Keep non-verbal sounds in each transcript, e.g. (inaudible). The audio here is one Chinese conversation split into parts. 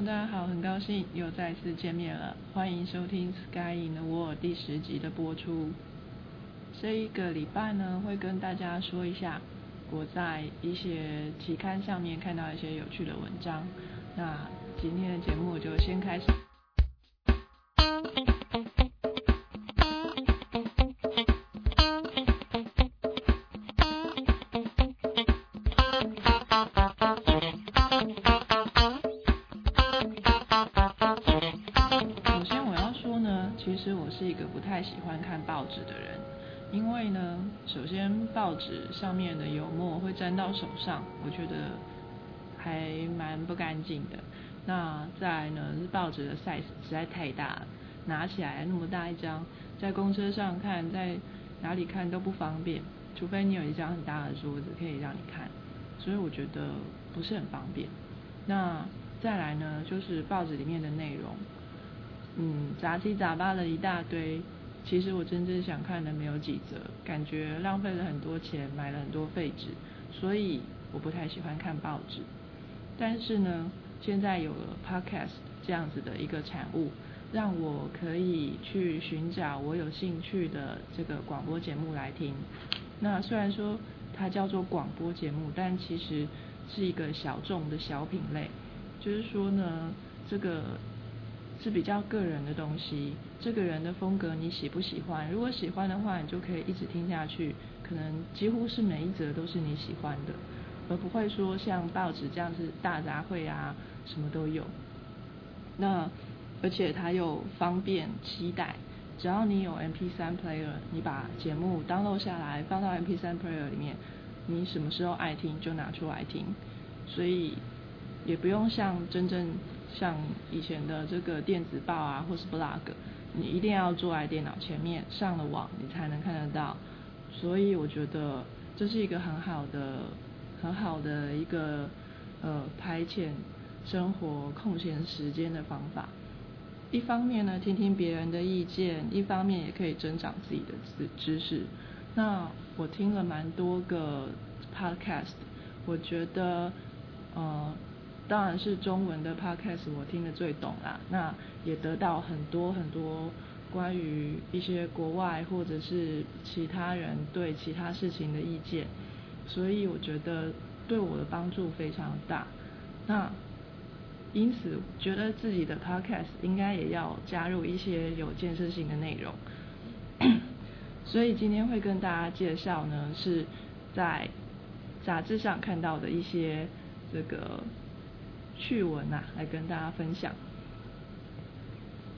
大家好，很高兴又再次见面了，欢迎收听《Sky in the World》第十集的播出。这一个礼拜呢，会跟大家说一下我在一些期刊上面看到一些有趣的文章。那今天的节目就先开始。纸的人，因为呢，首先报纸上面的油墨会沾到手上，我觉得还蛮不干净的。那再来呢，是报纸的 size 实在太大了，拿起来那么大一张，在公车上看，在哪里看都不方便，除非你有一张很大的桌子可以让你看，所以我觉得不是很方便。那再来呢，就是报纸里面的内容，嗯，杂七杂八的一大堆，其实我真正想看的没有几则，感觉浪费了很多钱，买了很多废纸，所以我不太喜欢看报纸。但是呢，现在有了 Podcast 这样子的一个产物，让我可以去寻找我有兴趣的这个广播节目来听。那虽然说它叫做广播节目，但其实是一个小众的小品类。就是说呢，这个是比较个人的东西，这个人的风格你喜不喜欢？如果喜欢的话，你就可以一直听下去，可能几乎是每一则都是你喜欢的，而不会说像报纸这样子大杂烩啊，什么都有。那而且它又方便期待，只要你有 MP3 player，你把节目 download 下来放到 MP3 player 里面，你什么时候爱听就拿出来听，所以。也不用像真正像以前的这个电子报啊，或是 blog，你一定要坐在电脑前面上了网，你才能看得到。所以我觉得这是一个很好的、很好的一个呃排遣生活空闲时间的方法。一方面呢，听听别人的意见；一方面也可以增长自己的知知识。那我听了蛮多个 podcast，我觉得呃。当然是中文的 podcast 我听得最懂啦，那也得到很多很多关于一些国外或者是其他人对其他事情的意见，所以我觉得对我的帮助非常大。那因此觉得自己的 podcast 应该也要加入一些有建设性的内容，(coughs) 所以今天会跟大家介绍呢是在杂志上看到的一些这个。趣闻呐，来跟大家分享。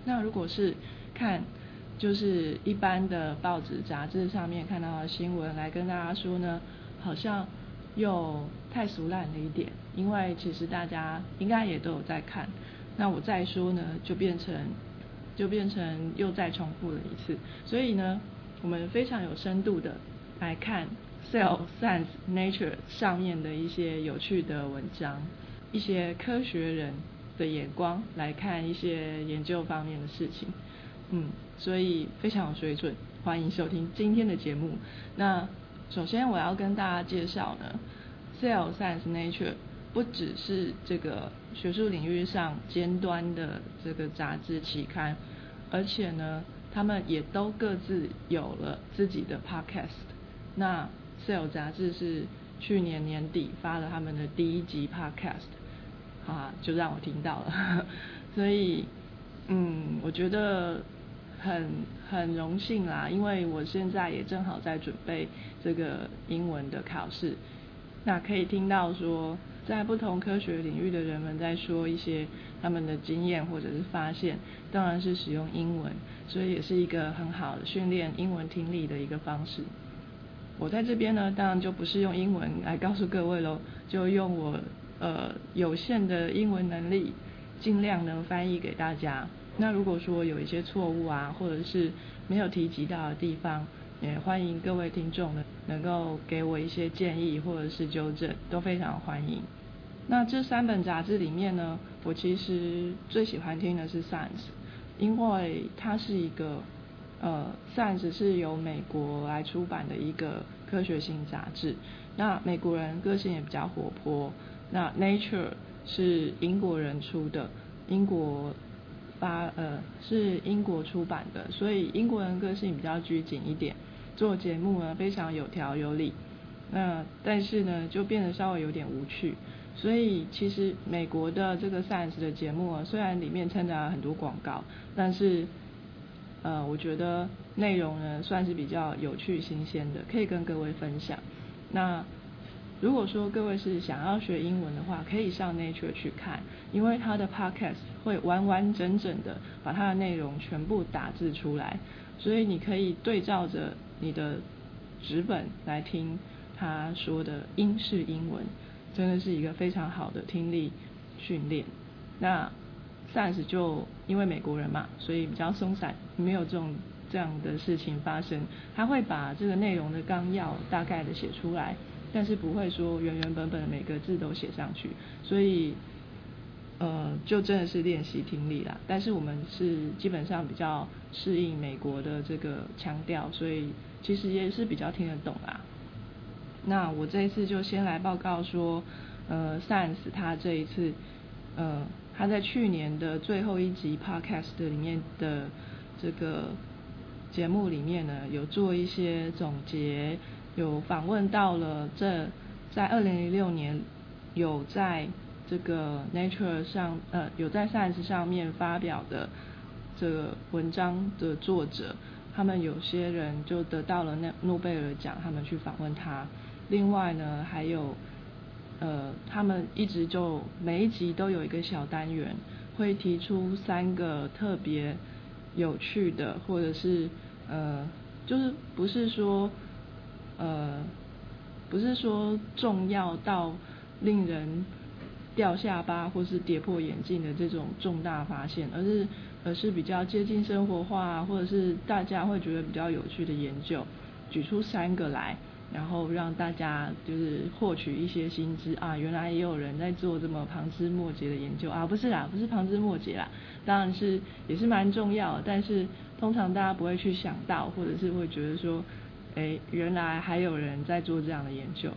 那如果是看就是一般的报纸杂志上面看到的新闻来跟大家说呢，好像又太俗烂了一点，因为其实大家应该也都有在看。那我再说呢，就变成就变成又再重复了一次。所以呢，我们非常有深度的来看《Cell Science Nature》上面的一些有趣的文章。一些科学人的眼光来看一些研究方面的事情，嗯，所以非常有水准，欢迎收听今天的节目。那首先我要跟大家介绍呢，《Cell Science Nature》不只是这个学术领域上尖端的这个杂志期刊，而且呢，他们也都各自有了自己的 Podcast。那《Cell》杂志是去年年底发了他们的第一集 Podcast。啊，就让我听到了，(laughs) 所以，嗯，我觉得很很荣幸啦，因为我现在也正好在准备这个英文的考试，那可以听到说，在不同科学领域的人们在说一些他们的经验或者是发现，当然是使用英文，所以也是一个很好的训练英文听力的一个方式。我在这边呢，当然就不是用英文来告诉各位喽，就用我。呃，有限的英文能力，尽量能翻译给大家。那如果说有一些错误啊，或者是没有提及到的地方，也欢迎各位听众呢能够给我一些建议或者是纠正，都非常欢迎。那这三本杂志里面呢，我其实最喜欢听的是《Science》，因为它是一个呃，《Science》是由美国来出版的一个科学性杂志。那美国人个性也比较活泼。那 Nature 是英国人出的，英国发呃是英国出版的，所以英国人个性比较拘谨一点，做节目呢非常有条有理。那但是呢就变得稍微有点无趣。所以其实美国的这个 Science 的节目啊，虽然里面掺杂了很多广告，但是呃我觉得内容呢算是比较有趣新鲜的，可以跟各位分享。那如果说各位是想要学英文的话，可以上 Nature 去看，因为它的 Podcast 会完完整整的把它的内容全部打字出来，所以你可以对照着你的纸本来听他说的英式英文。真的是一个非常好的听力训练。那 Sans 就因为美国人嘛，所以比较松散，没有这种这样的事情发生。他会把这个内容的纲要大概的写出来，但是不会说原原本本的每个字都写上去。所以，呃，就真的是练习听力啦。但是我们是基本上比较适应美国的这个腔调，所以其实也是比较听得懂啦。那我这一次就先来报告说，呃，Sans 他这一次，呃，他在去年的最后一集 Podcast 里面的这个节目里面呢，有做一些总结，有访问到了这在二零零六年有在这个 Nature 上，呃，有在 Science 上面发表的这个文章的作者，他们有些人就得到了那诺贝尔奖，他们去访问他。另外呢，还有，呃，他们一直就每一集都有一个小单元，会提出三个特别有趣的，或者是呃，就是不是说呃，不是说重要到令人掉下巴或是跌破眼镜的这种重大发现，而是而是比较接近生活化，或者是大家会觉得比较有趣的研究，举出三个来。然后让大家就是获取一些薪资啊，原来也有人在做这么旁枝末节的研究啊，不是啦，不是旁枝末节啦，当然是也是蛮重要，但是通常大家不会去想到，或者是会觉得说，哎，原来还有人在做这样的研究。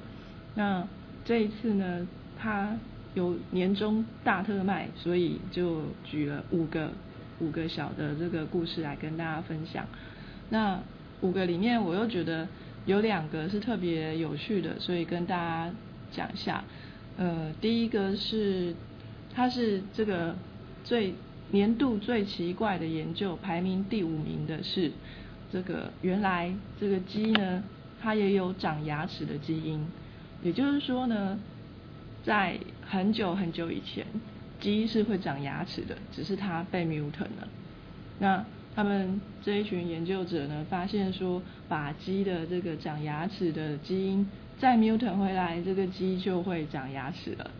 那这一次呢，他有年终大特卖，所以就举了五个五个小的这个故事来跟大家分享。那五个里面，我又觉得。有两个是特别有趣的，所以跟大家讲一下。呃，第一个是，它是这个最年度最奇怪的研究，排名第五名的是这个原来这个鸡呢，它也有长牙齿的基因。也就是说呢，在很久很久以前，鸡是会长牙齿的，只是它被 m u t a n 了。那他们这一群研究者呢，发现说，把鸡的这个长牙齿的基因再 m u t a n 回来，这个鸡就会长牙齿了。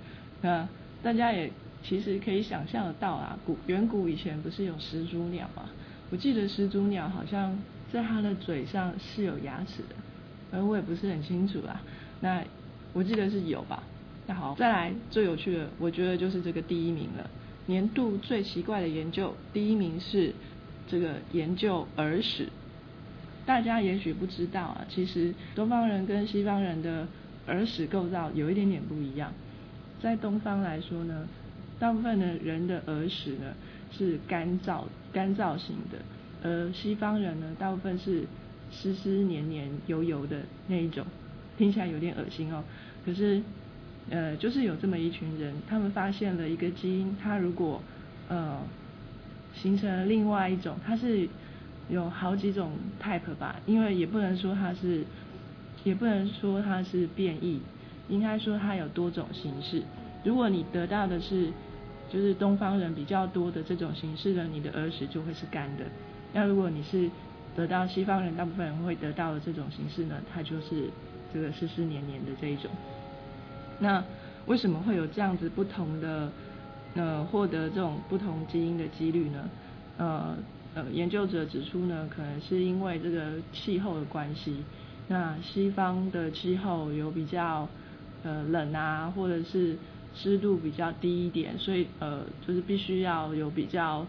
那大家也其实可以想象得到啊，古远古以前不是有始祖鸟吗？我记得始祖鸟好像在它的嘴上是有牙齿的，而我也不是很清楚啊。那我记得是有吧？那好，再来最有趣的，我觉得就是这个第一名了，年度最奇怪的研究，第一名是。这个研究耳屎，大家也许不知道啊，其实东方人跟西方人的耳屎构造有一点点不一样。在东方来说呢，大部分的人的耳屎呢是干燥干燥型的，而西方人呢大部分是湿湿黏黏油油的那一种，听起来有点恶心哦。可是呃，就是有这么一群人，他们发现了一个基因，它如果呃。形成了另外一种，它是有好几种 type 吧，因为也不能说它是，也不能说它是变异，应该说它有多种形式。如果你得到的是就是东方人比较多的这种形式的，你的耳屎就会是干的。那如果你是得到西方人大部分人会得到的这种形式呢，它就是这个湿湿黏黏的这一种。那为什么会有这样子不同的？呃，获得这种不同基因的几率呢？呃呃，研究者指出呢，可能是因为这个气候的关系。那西方的气候有比较呃冷啊，或者是湿度比较低一点，所以呃就是必须要有比较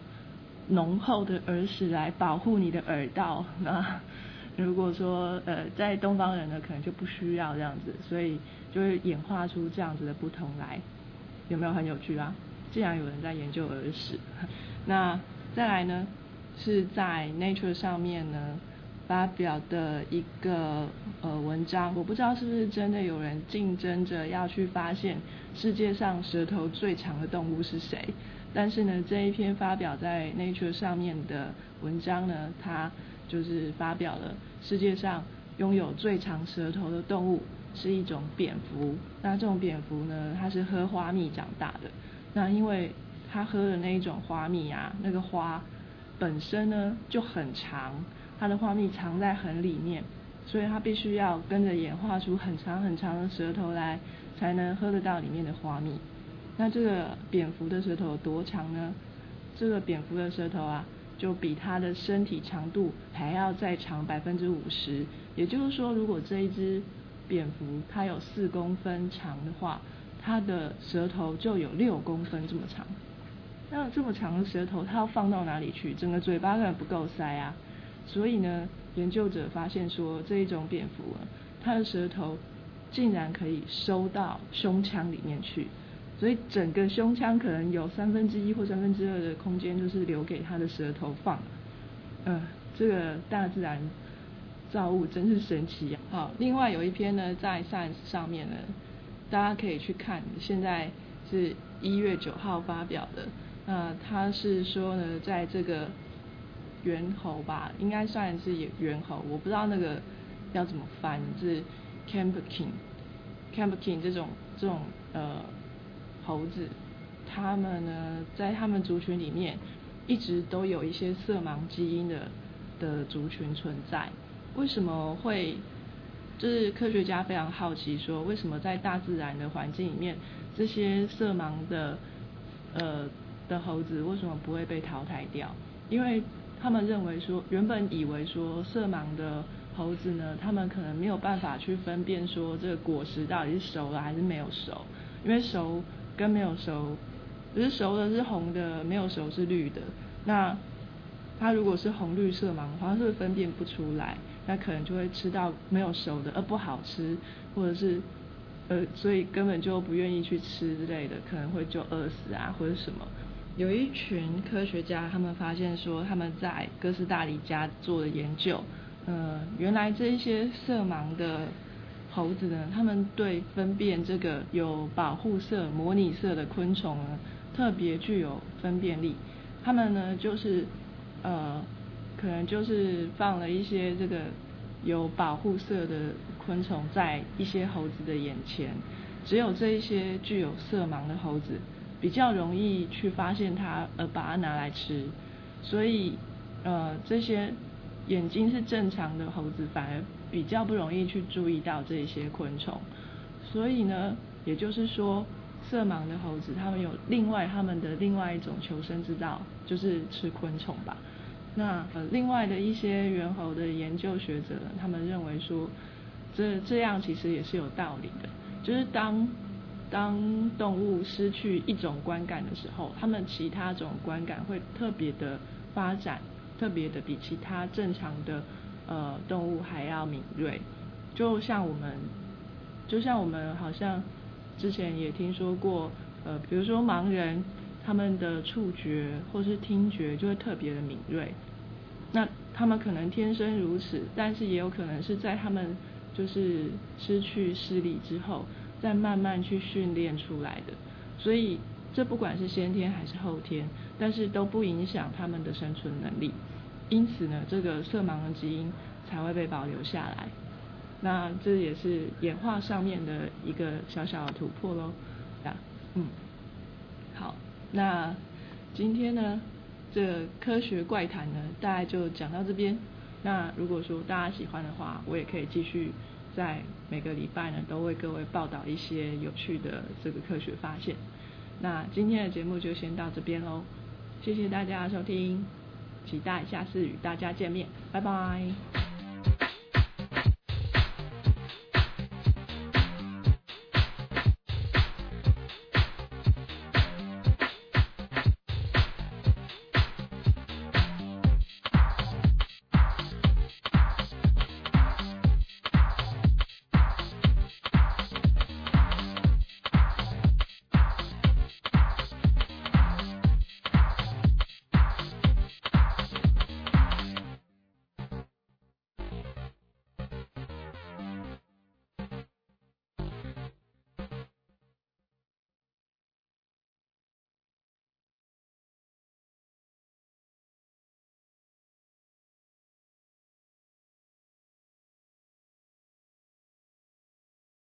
浓厚的耳屎来保护你的耳道。那 (laughs) 如果说呃在东方人呢，可能就不需要这样子，所以就会演化出这样子的不同来。有没有很有趣啊？竟然有人在研究耳屎。(laughs) 那再来呢，是在 Nature 上面呢发表的一个呃文章，我不知道是不是真的有人竞争着要去发现世界上舌头最长的动物是谁。但是呢，这一篇发表在 Nature 上面的文章呢，它就是发表了世界上拥有最长舌头的动物是一种蝙蝠。那这种蝙蝠呢，它是喝花蜜长大的。那因为它喝的那一种花蜜啊，那个花本身呢就很长，它的花蜜藏在很里面，所以它必须要跟着演化出很长很长的舌头来，才能喝得到里面的花蜜。那这个蝙蝠的舌头有多长呢？这个蝙蝠的舌头啊，就比它的身体长度还要再长百分之五十。也就是说，如果这一只蝙蝠它有四公分长的话，它的舌头就有六公分这么长。那这么长的舌头，它要放到哪里去？整个嘴巴根本不够塞啊！所以呢，研究者发现说，这一种蝙蝠啊，它的舌头竟然可以收到胸腔里面去。所以整个胸腔可能有三分之一或三分之二的空间，就是留给他的舌头放。呃，这个大自然造物真是神奇呀！好，另外有一篇呢，在 Science 上面呢，大家可以去看，现在是一月九号发表的。那他是说呢，在这个猿猴吧，应该算是猿猴，我不知道那个要怎么翻，是 Campking，Campking 这种这种呃。猴子，他们呢，在他们族群里面，一直都有一些色盲基因的的族群存在。为什么会？就是科学家非常好奇，说为什么在大自然的环境里面，这些色盲的呃的猴子为什么不会被淘汰掉？因为他们认为说，原本以为说色盲的猴子呢，他们可能没有办法去分辨说这个果实到底是熟了还是没有熟，因为熟。跟没有熟，就是熟的是红的，没有熟是绿的。那它如果是红绿色盲的话，是不是分辨不出来？那可能就会吃到没有熟的，而不好吃，或者是呃，所以根本就不愿意去吃之类的，可能会就饿死啊，或者什么。有一群科学家，他们发现说，他们在哥斯达黎加做的研究，呃，原来这一些色盲的。猴子呢，他们对分辨这个有保护色、模拟色的昆虫呢，特别具有分辨力。他们呢，就是呃，可能就是放了一些这个有保护色的昆虫在一些猴子的眼前，只有这一些具有色盲的猴子比较容易去发现它，而把它拿来吃。所以呃，这些眼睛是正常的猴子反而。比较不容易去注意到这些昆虫，所以呢，也就是说，色盲的猴子他们有另外他们的另外一种求生之道，就是吃昆虫吧。那呃，另外的一些猿猴的研究学者，他们认为说，这这样其实也是有道理的，就是当当动物失去一种观感的时候，他们其他种观感会特别的发展，特别的比其他正常的。呃，动物还要敏锐，就像我们，就像我们好像之前也听说过，呃，比如说盲人，他们的触觉或是听觉就会特别的敏锐，那他们可能天生如此，但是也有可能是在他们就是失去视力之后，再慢慢去训练出来的，所以这不管是先天还是后天，但是都不影响他们的生存能力。因此呢，这个色盲的基因才会被保留下来。那这也是演化上面的一个小小的突破喽。啊，嗯，好，那今天呢，这科学怪谈呢，大概就讲到这边。那如果说大家喜欢的话，我也可以继续在每个礼拜呢，都为各位报道一些有趣的这个科学发现。那今天的节目就先到这边喽，谢谢大家收听。期待下次与大家见面，拜拜。